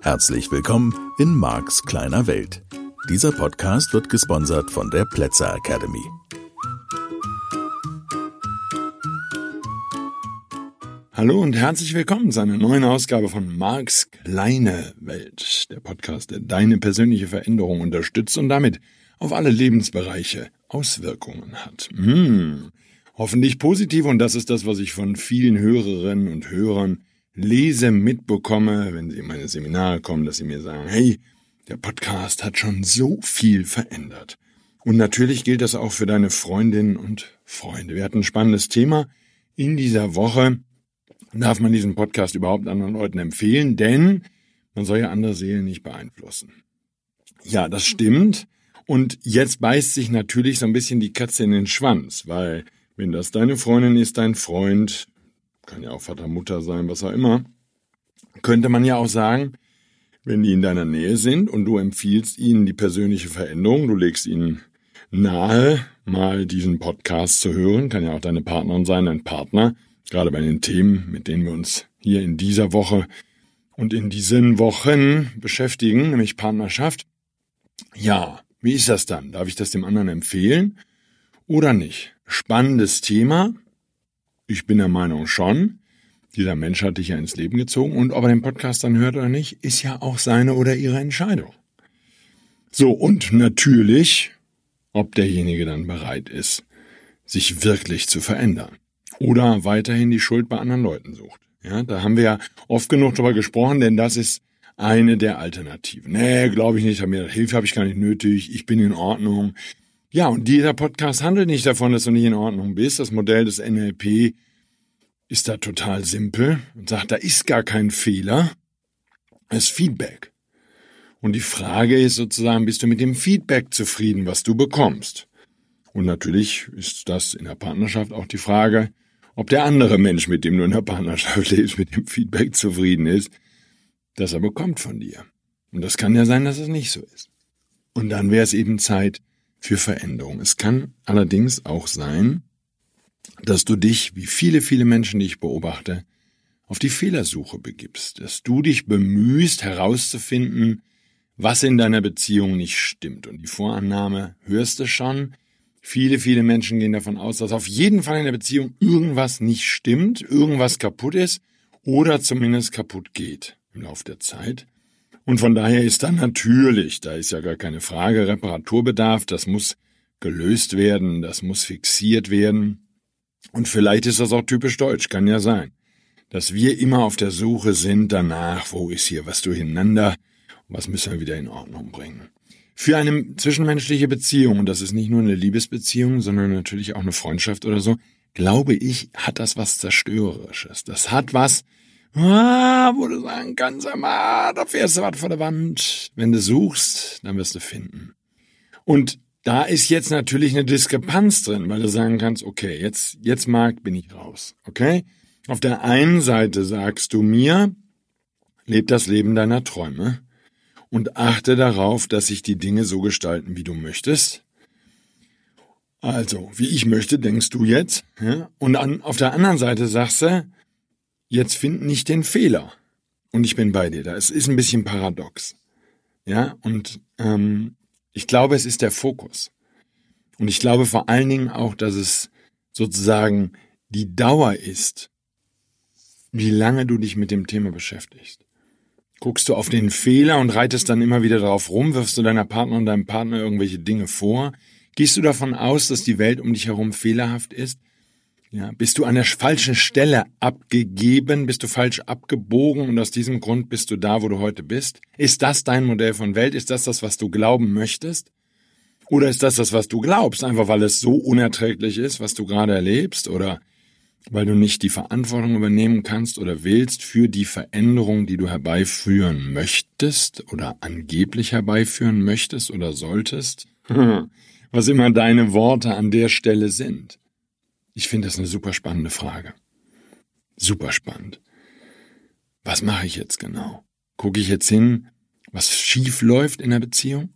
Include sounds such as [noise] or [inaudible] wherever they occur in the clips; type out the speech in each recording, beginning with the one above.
Herzlich willkommen in Marks kleiner Welt. Dieser Podcast wird gesponsert von der Plätzer Academy. Hallo und herzlich willkommen zu einer neuen Ausgabe von Marks kleine Welt, der Podcast, der deine persönliche Veränderung unterstützt und damit auf alle Lebensbereiche Auswirkungen hat. Hm, hoffentlich positiv und das ist das, was ich von vielen Hörerinnen und Hörern lese, mitbekomme, wenn sie in meine Seminare kommen, dass sie mir sagen, hey, der Podcast hat schon so viel verändert. Und natürlich gilt das auch für deine Freundinnen und Freunde. Wir hatten ein spannendes Thema in dieser Woche. Darf man diesen Podcast überhaupt anderen Leuten empfehlen? Denn man soll ja andere Seelen nicht beeinflussen. Ja, das stimmt. Und jetzt beißt sich natürlich so ein bisschen die Katze in den Schwanz, weil wenn das deine Freundin ist, dein Freund, kann ja auch Vater, Mutter sein, was auch immer, könnte man ja auch sagen, wenn die in deiner Nähe sind und du empfiehlst ihnen die persönliche Veränderung, du legst ihnen nahe, mal diesen Podcast zu hören, kann ja auch deine Partnerin sein, dein Partner, gerade bei den Themen, mit denen wir uns hier in dieser Woche und in diesen Wochen beschäftigen, nämlich Partnerschaft. Ja, wie ist das dann? Darf ich das dem anderen empfehlen oder nicht? Spannendes Thema, ich bin der Meinung schon. Dieser Mensch hat dich ja ins Leben gezogen und ob er den Podcast dann hört oder nicht, ist ja auch seine oder ihre Entscheidung. So, und natürlich, ob derjenige dann bereit ist, sich wirklich zu verändern oder weiterhin die Schuld bei anderen Leuten sucht. Ja, da haben wir ja oft genug drüber gesprochen, denn das ist eine der Alternativen. Nee, glaube ich nicht, Hilfe habe ich gar nicht nötig, ich bin in Ordnung, ja, und dieser Podcast handelt nicht davon, dass du nicht in Ordnung bist. Das Modell des NLP ist da total simpel und sagt, da ist gar kein Fehler. Es ist Feedback. Und die Frage ist sozusagen, bist du mit dem Feedback zufrieden, was du bekommst? Und natürlich ist das in der Partnerschaft auch die Frage, ob der andere Mensch, mit dem du in der Partnerschaft [laughs] lebst, mit dem Feedback zufrieden ist, das er bekommt von dir. Und das kann ja sein, dass es nicht so ist. Und dann wäre es eben Zeit, für Veränderung. Es kann allerdings auch sein, dass du dich, wie viele, viele Menschen, die ich beobachte, auf die Fehlersuche begibst, dass du dich bemühst herauszufinden, was in deiner Beziehung nicht stimmt. Und die Vorannahme hörst du schon. Viele, viele Menschen gehen davon aus, dass auf jeden Fall in der Beziehung irgendwas nicht stimmt, irgendwas kaputt ist oder zumindest kaputt geht im Laufe der Zeit. Und von daher ist dann natürlich, da ist ja gar keine Frage, Reparaturbedarf, das muss gelöst werden, das muss fixiert werden. Und vielleicht ist das auch typisch deutsch, kann ja sein, dass wir immer auf der Suche sind danach, wo ist hier was durcheinander, was müssen wir wieder in Ordnung bringen. Für eine zwischenmenschliche Beziehung, und das ist nicht nur eine Liebesbeziehung, sondern natürlich auch eine Freundschaft oder so, glaube ich, hat das was Zerstörerisches. Das hat was, Ah, wo du sagen kannst, ah, da fährst du was vor der Wand. Wenn du suchst, dann wirst du finden. Und da ist jetzt natürlich eine Diskrepanz drin, weil du sagen kannst, okay, jetzt, jetzt Marc, bin ich raus. Okay? Auf der einen Seite sagst du mir, leb das Leben deiner Träume und achte darauf, dass sich die Dinge so gestalten, wie du möchtest. Also, wie ich möchte, denkst du jetzt. Ja? Und an, auf der anderen Seite sagst du, jetzt find nicht den Fehler. Und ich bin bei dir. Da es ist ein bisschen paradox. Ja, und ähm, ich glaube, es ist der Fokus. Und ich glaube vor allen Dingen auch, dass es sozusagen die Dauer ist, wie lange du dich mit dem Thema beschäftigst. Guckst du auf den Fehler und reitest dann immer wieder darauf rum, wirfst du deiner Partner und deinem Partner irgendwelche Dinge vor? Gehst du davon aus, dass die Welt um dich herum fehlerhaft ist? Ja, bist du an der falschen Stelle abgegeben, bist du falsch abgebogen und aus diesem Grund bist du da, wo du heute bist? Ist das dein Modell von Welt? Ist das das, was du glauben möchtest? Oder ist das das, was du glaubst, einfach weil es so unerträglich ist, was du gerade erlebst? Oder weil du nicht die Verantwortung übernehmen kannst oder willst für die Veränderung, die du herbeiführen möchtest oder angeblich herbeiführen möchtest oder solltest? Was immer deine Worte an der Stelle sind. Ich finde das eine super spannende Frage. Super spannend. Was mache ich jetzt genau? Gucke ich jetzt hin, was schief läuft in der Beziehung?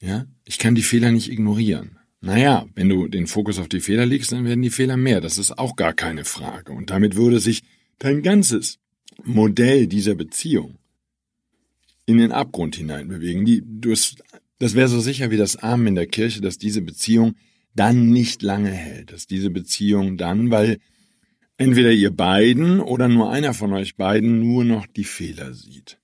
Ja, ich kann die Fehler nicht ignorieren. Naja, wenn du den Fokus auf die Fehler legst, dann werden die Fehler mehr. Das ist auch gar keine Frage. Und damit würde sich dein ganzes Modell dieser Beziehung in den Abgrund hinein bewegen. Die, du, das wäre so sicher wie das Amen in der Kirche, dass diese Beziehung dann nicht lange hält. Dass diese Beziehung dann, weil entweder ihr beiden oder nur einer von euch beiden nur noch die Fehler sieht.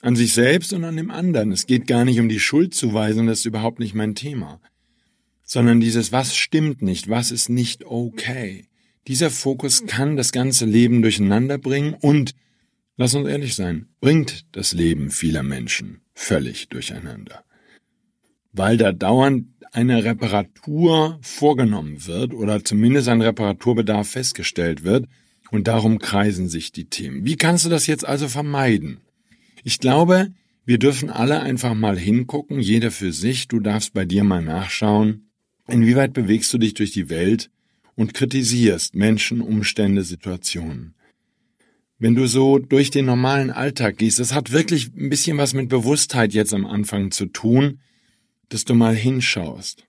An sich selbst und an dem anderen. Es geht gar nicht um die Schuldzuweisung, das ist überhaupt nicht mein Thema. Sondern dieses, was stimmt nicht, was ist nicht okay. Dieser Fokus kann das ganze Leben durcheinander bringen und, lass uns ehrlich sein, bringt das Leben vieler Menschen völlig durcheinander. Weil da dauernd eine Reparatur vorgenommen wird oder zumindest ein Reparaturbedarf festgestellt wird und darum kreisen sich die Themen. Wie kannst du das jetzt also vermeiden? Ich glaube, wir dürfen alle einfach mal hingucken, jeder für sich, du darfst bei dir mal nachschauen, inwieweit bewegst du dich durch die Welt und kritisierst Menschen, Umstände, Situationen. Wenn du so durch den normalen Alltag gehst, das hat wirklich ein bisschen was mit Bewusstheit jetzt am Anfang zu tun, dass du mal hinschaust.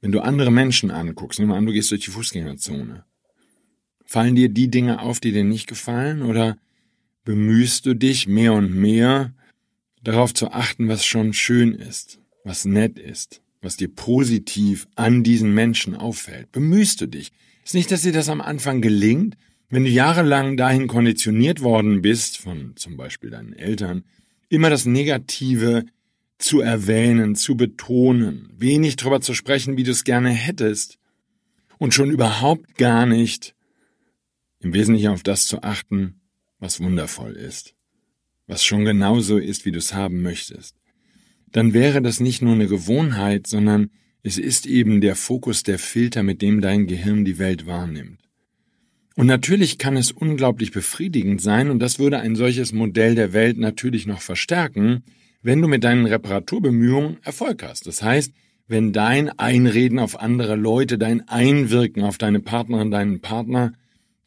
Wenn du andere Menschen anguckst, nimm mal an, du gehst durch die Fußgängerzone. Fallen dir die Dinge auf, die dir nicht gefallen, oder bemühst du dich mehr und mehr darauf zu achten, was schon schön ist, was nett ist, was dir positiv an diesen Menschen auffällt? Bemühst du dich? Ist nicht, dass dir das am Anfang gelingt, wenn du jahrelang dahin konditioniert worden bist, von zum Beispiel deinen Eltern, immer das Negative zu erwähnen, zu betonen, wenig darüber zu sprechen, wie du es gerne hättest, und schon überhaupt gar nicht im Wesentlichen auf das zu achten, was wundervoll ist, was schon genauso ist, wie du es haben möchtest, dann wäre das nicht nur eine Gewohnheit, sondern es ist eben der Fokus, der Filter, mit dem dein Gehirn die Welt wahrnimmt. Und natürlich kann es unglaublich befriedigend sein, und das würde ein solches Modell der Welt natürlich noch verstärken, wenn du mit deinen Reparaturbemühungen Erfolg hast. Das heißt, wenn dein Einreden auf andere Leute, dein Einwirken auf deine Partnerin, deinen Partner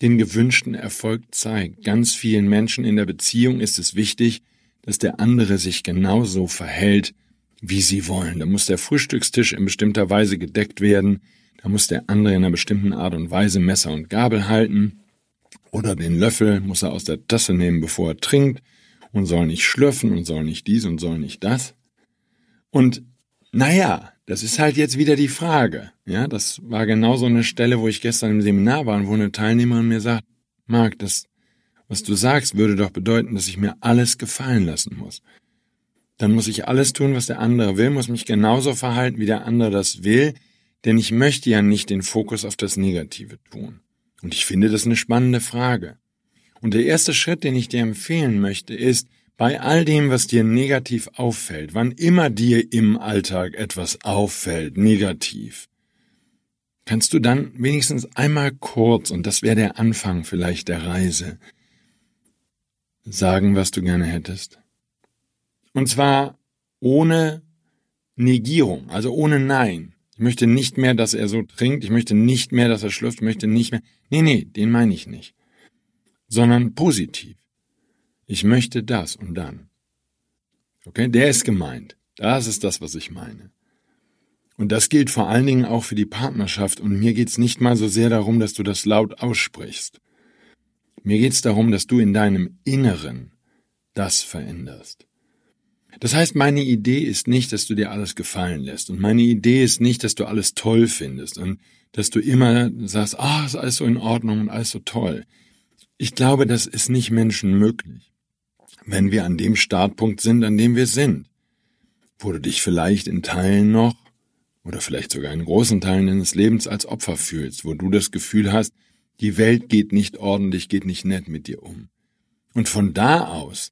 den gewünschten Erfolg zeigt. Ganz vielen Menschen in der Beziehung ist es wichtig, dass der andere sich genauso verhält, wie sie wollen. Da muss der Frühstückstisch in bestimmter Weise gedeckt werden, da muss der andere in einer bestimmten Art und Weise Messer und Gabel halten, oder den Löffel muss er aus der Tasse nehmen, bevor er trinkt, und soll nicht schlürfen und soll nicht dies und soll nicht das. Und naja, das ist halt jetzt wieder die Frage. Ja, das war genau so eine Stelle, wo ich gestern im Seminar war und wo eine Teilnehmerin mir sagt, Marc, das, was du sagst, würde doch bedeuten, dass ich mir alles gefallen lassen muss. Dann muss ich alles tun, was der andere will, muss mich genauso verhalten, wie der andere das will, denn ich möchte ja nicht den Fokus auf das Negative tun. Und ich finde das eine spannende Frage. Und der erste Schritt, den ich dir empfehlen möchte, ist, bei all dem, was dir negativ auffällt, wann immer dir im Alltag etwas auffällt, negativ, kannst du dann wenigstens einmal kurz, und das wäre der Anfang vielleicht der Reise, sagen, was du gerne hättest. Und zwar ohne Negierung, also ohne Nein. Ich möchte nicht mehr, dass er so trinkt, ich möchte nicht mehr, dass er schlürft, ich möchte nicht mehr. Nee, nee, den meine ich nicht sondern positiv. Ich möchte das und dann. Okay, der ist gemeint. Das ist das, was ich meine. Und das gilt vor allen Dingen auch für die Partnerschaft. Und mir geht's nicht mal so sehr darum, dass du das laut aussprichst. Mir geht's darum, dass du in deinem Inneren das veränderst. Das heißt, meine Idee ist nicht, dass du dir alles gefallen lässt. Und meine Idee ist nicht, dass du alles toll findest und dass du immer sagst, ah, ist alles so in Ordnung und alles so toll. Ich glaube, das ist nicht Menschen möglich, wenn wir an dem Startpunkt sind, an dem wir sind, wo du dich vielleicht in Teilen noch oder vielleicht sogar in großen Teilen deines Lebens als Opfer fühlst, wo du das Gefühl hast, die Welt geht nicht ordentlich, geht nicht nett mit dir um. Und von da aus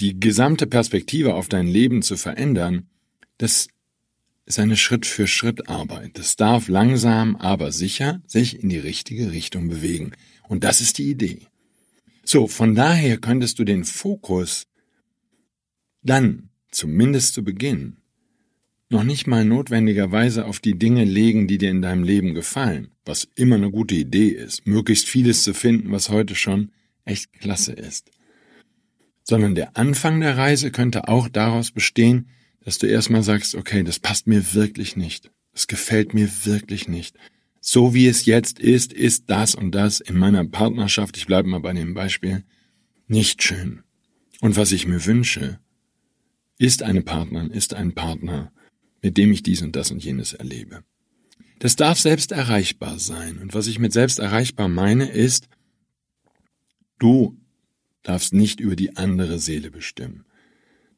die gesamte Perspektive auf dein Leben zu verändern, das ist eine Schritt für Schritt Arbeit. Das darf langsam, aber sicher sich in die richtige Richtung bewegen. Und das ist die Idee. So, von daher könntest du den Fokus dann, zumindest zu Beginn, noch nicht mal notwendigerweise auf die Dinge legen, die dir in deinem Leben gefallen, was immer eine gute Idee ist, möglichst vieles zu finden, was heute schon echt klasse ist. Sondern der Anfang der Reise könnte auch daraus bestehen, dass du erstmal sagst, okay, das passt mir wirklich nicht. Das gefällt mir wirklich nicht. So wie es jetzt ist, ist das und das in meiner Partnerschaft, ich bleibe mal bei dem Beispiel, nicht schön. Und was ich mir wünsche, ist eine Partnerin, ist ein Partner, mit dem ich dies und das und jenes erlebe. Das darf selbst erreichbar sein. Und was ich mit selbst erreichbar meine, ist, du darfst nicht über die andere Seele bestimmen.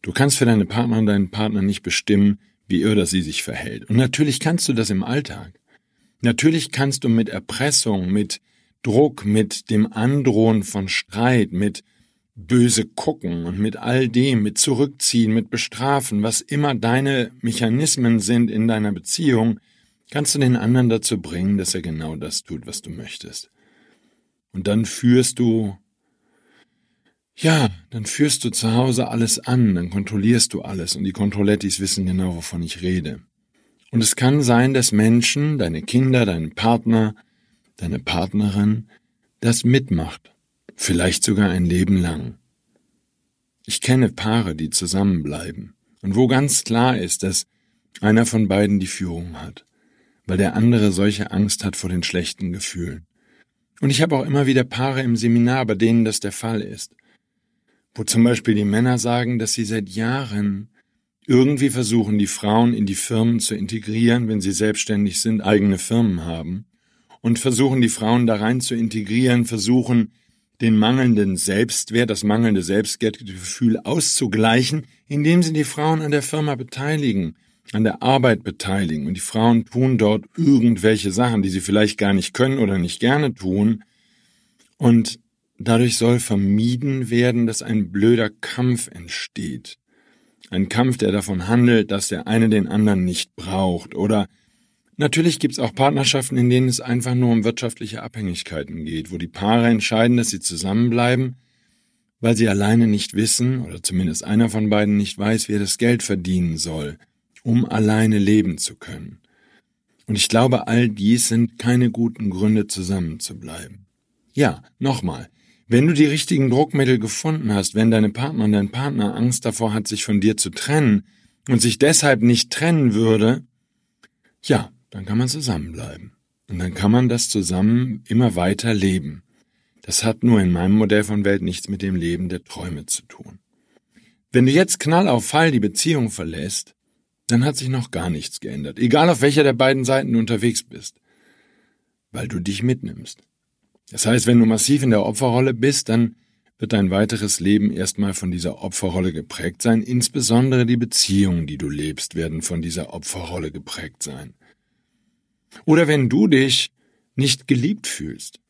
Du kannst für deine Partnerin, deinen Partner nicht bestimmen, wie er oder sie sich verhält. Und natürlich kannst du das im Alltag. Natürlich kannst du mit Erpressung, mit Druck, mit dem Androhen von Streit, mit böse gucken und mit all dem, mit zurückziehen, mit bestrafen, was immer deine Mechanismen sind in deiner Beziehung, kannst du den anderen dazu bringen, dass er genau das tut, was du möchtest. Und dann führst du, ja, dann führst du zu Hause alles an, dann kontrollierst du alles und die Kontrollettis wissen genau, wovon ich rede. Und es kann sein, dass Menschen, deine Kinder, dein Partner, deine Partnerin, das mitmacht vielleicht sogar ein Leben lang. Ich kenne Paare, die zusammenbleiben und wo ganz klar ist, dass einer von beiden die Führung hat, weil der andere solche Angst hat vor den schlechten Gefühlen. Und ich habe auch immer wieder Paare im Seminar, bei denen das der Fall ist, wo zum Beispiel die Männer sagen, dass sie seit Jahren irgendwie versuchen, die Frauen in die Firmen zu integrieren, wenn sie selbstständig sind, eigene Firmen haben, und versuchen, die Frauen da rein zu integrieren, versuchen, den mangelnden Selbstwert, das mangelnde Selbstwertgefühl auszugleichen, indem sie die Frauen an der Firma beteiligen, an der Arbeit beteiligen. Und die Frauen tun dort irgendwelche Sachen, die sie vielleicht gar nicht können oder nicht gerne tun. Und dadurch soll vermieden werden, dass ein blöder Kampf entsteht. Ein Kampf, der davon handelt, dass der eine den anderen nicht braucht oder Natürlich gibt es auch Partnerschaften, in denen es einfach nur um wirtschaftliche Abhängigkeiten geht, wo die Paare entscheiden, dass sie zusammenbleiben, weil sie alleine nicht wissen, oder zumindest einer von beiden nicht weiß, wie er das Geld verdienen soll, um alleine leben zu können. Und ich glaube, all dies sind keine guten Gründe, zusammenzubleiben. Ja, nochmal, wenn du die richtigen Druckmittel gefunden hast, wenn deine Partnerin, dein Partner Angst davor hat, sich von dir zu trennen und sich deshalb nicht trennen würde, ja, dann kann man zusammenbleiben. Und dann kann man das zusammen immer weiter leben. Das hat nur in meinem Modell von Welt nichts mit dem Leben der Träume zu tun. Wenn du jetzt knall auf Fall die Beziehung verlässt, dann hat sich noch gar nichts geändert, egal auf welcher der beiden Seiten du unterwegs bist, weil du dich mitnimmst. Das heißt, wenn du massiv in der Opferrolle bist, dann wird dein weiteres Leben erstmal von dieser Opferrolle geprägt sein, insbesondere die Beziehungen, die du lebst, werden von dieser Opferrolle geprägt sein. Oder wenn du dich nicht geliebt fühlst,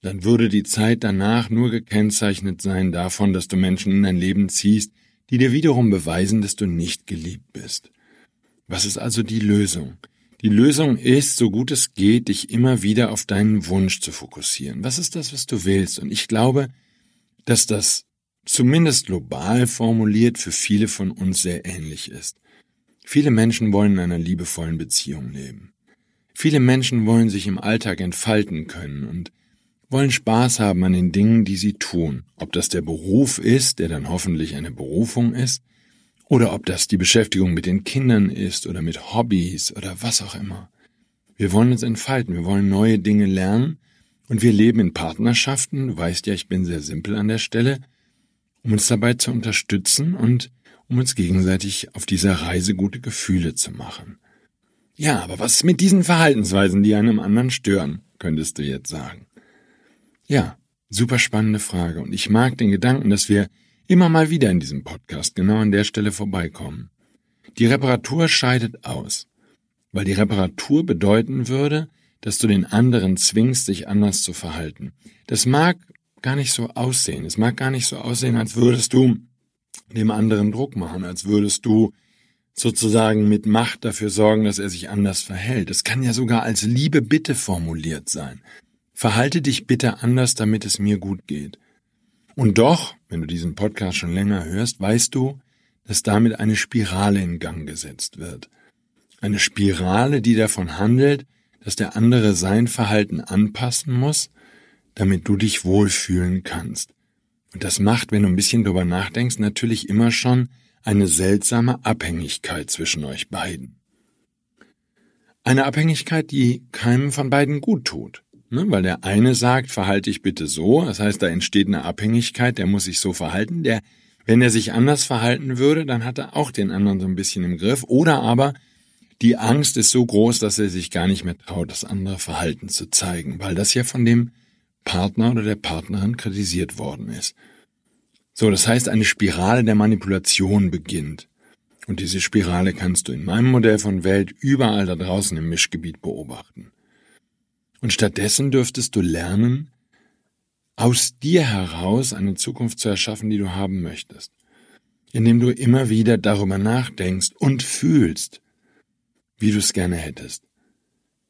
dann würde die Zeit danach nur gekennzeichnet sein davon, dass du Menschen in dein Leben ziehst, die dir wiederum beweisen, dass du nicht geliebt bist. Was ist also die Lösung? Die Lösung ist, so gut es geht, dich immer wieder auf deinen Wunsch zu fokussieren. Was ist das, was du willst? Und ich glaube, dass das zumindest global formuliert für viele von uns sehr ähnlich ist. Viele Menschen wollen in einer liebevollen Beziehung leben. Viele Menschen wollen sich im Alltag entfalten können und wollen Spaß haben an den Dingen, die sie tun. Ob das der Beruf ist, der dann hoffentlich eine Berufung ist, oder ob das die Beschäftigung mit den Kindern ist oder mit Hobbys oder was auch immer. Wir wollen uns entfalten, wir wollen neue Dinge lernen und wir leben in Partnerschaften, du weißt ja, ich bin sehr simpel an der Stelle, um uns dabei zu unterstützen und um uns gegenseitig auf dieser Reise gute Gefühle zu machen. Ja, aber was ist mit diesen Verhaltensweisen, die einem anderen stören, könntest du jetzt sagen. Ja, super spannende Frage und ich mag den Gedanken, dass wir immer mal wieder in diesem Podcast genau an der Stelle vorbeikommen. Die Reparatur scheidet aus, weil die Reparatur bedeuten würde, dass du den anderen zwingst, sich anders zu verhalten. Das mag gar nicht so aussehen. Es mag gar nicht so aussehen, als würdest du dem anderen Druck machen, als würdest du sozusagen mit Macht dafür sorgen, dass er sich anders verhält. Es kann ja sogar als Liebe Bitte formuliert sein. Verhalte dich bitte anders, damit es mir gut geht. Und doch, wenn du diesen Podcast schon länger hörst, weißt du, dass damit eine Spirale in Gang gesetzt wird. Eine Spirale, die davon handelt, dass der andere sein Verhalten anpassen muss, damit du dich wohlfühlen kannst. Und das macht, wenn du ein bisschen drüber nachdenkst, natürlich immer schon eine seltsame Abhängigkeit zwischen euch beiden. eine Abhängigkeit, die keinem von beiden gut tut. Ne? Weil der eine sagt, verhalte dich bitte so, das heißt, da entsteht eine Abhängigkeit, der muss sich so verhalten. Der, wenn er sich anders verhalten würde, dann hat er auch den anderen so ein bisschen im Griff. Oder aber die Angst ist so groß, dass er sich gar nicht mehr traut, das andere Verhalten zu zeigen, weil das ja von dem Partner oder der Partnerin kritisiert worden ist. So, das heißt, eine Spirale der Manipulation beginnt. Und diese Spirale kannst du in meinem Modell von Welt überall da draußen im Mischgebiet beobachten. Und stattdessen dürftest du lernen, aus dir heraus eine Zukunft zu erschaffen, die du haben möchtest, indem du immer wieder darüber nachdenkst und fühlst, wie du es gerne hättest.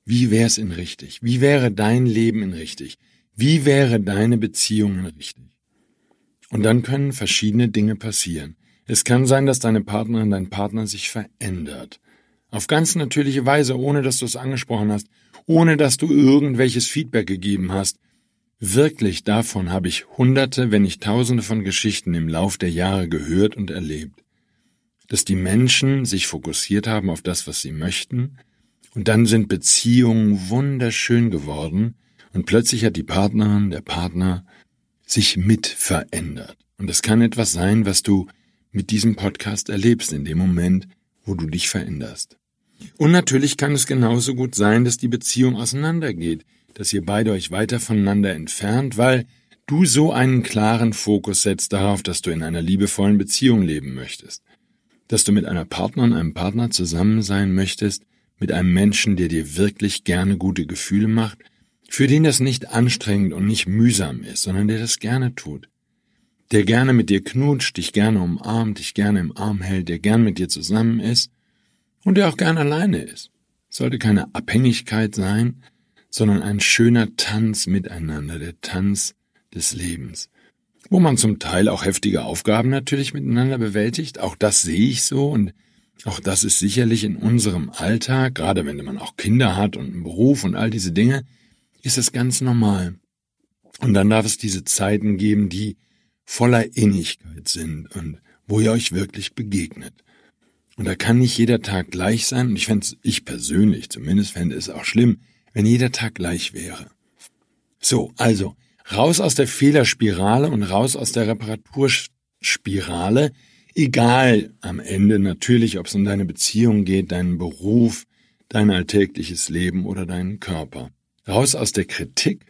Wie wär's in richtig? Wie wäre dein Leben in richtig? Wie wäre deine Beziehung in richtig? Und dann können verschiedene Dinge passieren. Es kann sein, dass deine Partnerin, dein Partner sich verändert. Auf ganz natürliche Weise, ohne dass du es angesprochen hast, ohne dass du irgendwelches Feedback gegeben hast. Wirklich davon habe ich hunderte, wenn nicht tausende von Geschichten im Lauf der Jahre gehört und erlebt. Dass die Menschen sich fokussiert haben auf das, was sie möchten, und dann sind Beziehungen wunderschön geworden, und plötzlich hat die Partnerin, der Partner sich mit verändert. Und es kann etwas sein, was du mit diesem Podcast erlebst in dem Moment, wo du dich veränderst. Und natürlich kann es genauso gut sein, dass die Beziehung auseinandergeht, dass ihr beide euch weiter voneinander entfernt, weil du so einen klaren Fokus setzt darauf, dass du in einer liebevollen Beziehung leben möchtest, dass du mit einer Partnerin, einem Partner zusammen sein möchtest, mit einem Menschen, der dir wirklich gerne gute Gefühle macht, für den das nicht anstrengend und nicht mühsam ist, sondern der das gerne tut der gerne mit dir knutscht, dich gerne umarmt, dich gerne im Arm hält, der gern mit dir zusammen ist und der auch gern alleine ist. sollte keine Abhängigkeit sein, sondern ein schöner Tanz miteinander, der Tanz des Lebens. Wo man zum Teil auch heftige Aufgaben natürlich miteinander bewältigt, auch das sehe ich so und auch das ist sicherlich in unserem Alltag, gerade wenn man auch Kinder hat und einen Beruf und all diese Dinge, ist es ganz normal. Und dann darf es diese Zeiten geben, die voller Innigkeit sind und wo ihr euch wirklich begegnet. Und da kann nicht jeder Tag gleich sein, und ich fände ich persönlich zumindest fände es auch schlimm, wenn jeder Tag gleich wäre. So, also, raus aus der Fehlerspirale und raus aus der Reparaturspirale, egal am Ende natürlich, ob es um deine Beziehung geht, deinen Beruf, dein alltägliches Leben oder deinen Körper. Raus aus der Kritik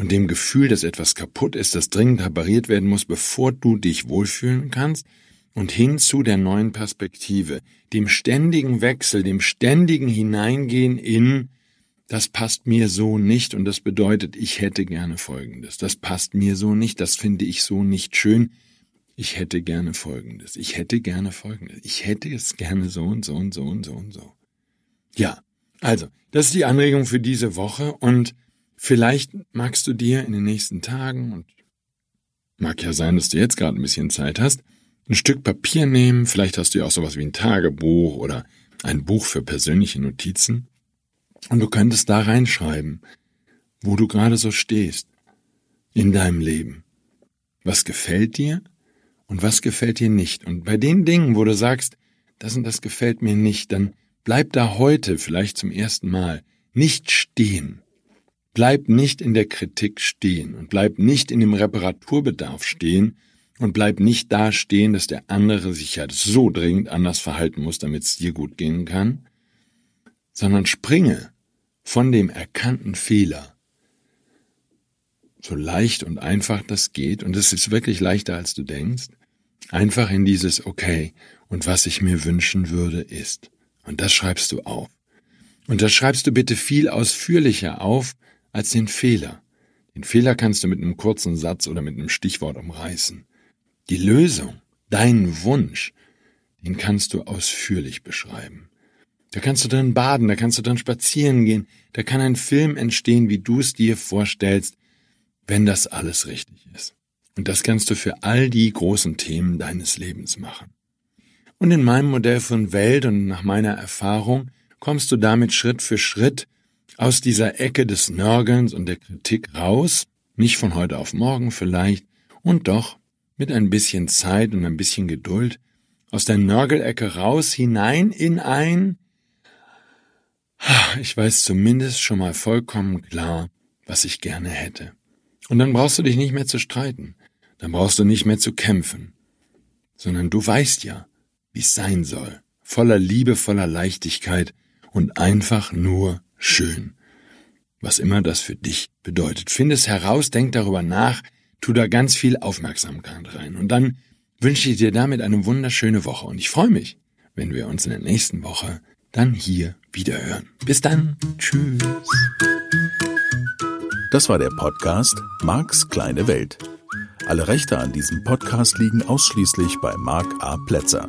und dem Gefühl, dass etwas kaputt ist, das dringend repariert werden muss, bevor du dich wohlfühlen kannst, und hin zu der neuen Perspektive, dem ständigen Wechsel, dem ständigen Hineingehen in das passt mir so nicht und das bedeutet, ich hätte gerne Folgendes. Das passt mir so nicht, das finde ich so nicht schön. Ich hätte gerne Folgendes. Ich hätte gerne Folgendes. Ich hätte es gerne so und so und so und so und so. Ja, also, das ist die Anregung für diese Woche und Vielleicht magst du dir in den nächsten Tagen, und mag ja sein, dass du jetzt gerade ein bisschen Zeit hast, ein Stück Papier nehmen, vielleicht hast du ja auch sowas wie ein Tagebuch oder ein Buch für persönliche Notizen, und du könntest da reinschreiben, wo du gerade so stehst in deinem Leben. Was gefällt dir und was gefällt dir nicht? Und bei den Dingen, wo du sagst, das und das gefällt mir nicht, dann bleib da heute vielleicht zum ersten Mal nicht stehen, Bleib nicht in der Kritik stehen und bleib nicht in dem Reparaturbedarf stehen und bleib nicht da stehen, dass der andere sich ja so dringend anders verhalten muss, damit es dir gut gehen kann, sondern springe von dem erkannten Fehler so leicht und einfach das geht, und es ist wirklich leichter als du denkst, einfach in dieses Okay, und was ich mir wünschen würde, ist. Und das schreibst du auf. Und das schreibst du bitte viel ausführlicher auf, als den Fehler. Den Fehler kannst du mit einem kurzen Satz oder mit einem Stichwort umreißen. Die Lösung, deinen Wunsch, den kannst du ausführlich beschreiben. Da kannst du drin baden, da kannst du drin spazieren gehen, da kann ein Film entstehen, wie du es dir vorstellst, wenn das alles richtig ist. Und das kannst du für all die großen Themen deines Lebens machen. Und in meinem Modell von Welt und nach meiner Erfahrung kommst du damit Schritt für Schritt aus dieser Ecke des Nörgelns und der Kritik raus, nicht von heute auf morgen vielleicht, und doch mit ein bisschen Zeit und ein bisschen Geduld, aus der Nörgelecke raus hinein in ein ich weiß zumindest schon mal vollkommen klar, was ich gerne hätte. Und dann brauchst du dich nicht mehr zu streiten, dann brauchst du nicht mehr zu kämpfen, sondern du weißt ja, wie es sein soll, voller Liebe, voller Leichtigkeit und einfach nur schön. Was immer das für dich bedeutet. Find es heraus, denk darüber nach, tu da ganz viel Aufmerksamkeit rein. Und dann wünsche ich dir damit eine wunderschöne Woche. Und ich freue mich, wenn wir uns in der nächsten Woche dann hier wieder hören. Bis dann. Tschüss. Das war der Podcast Marks kleine Welt. Alle Rechte an diesem Podcast liegen ausschließlich bei Mark A. Plätzer.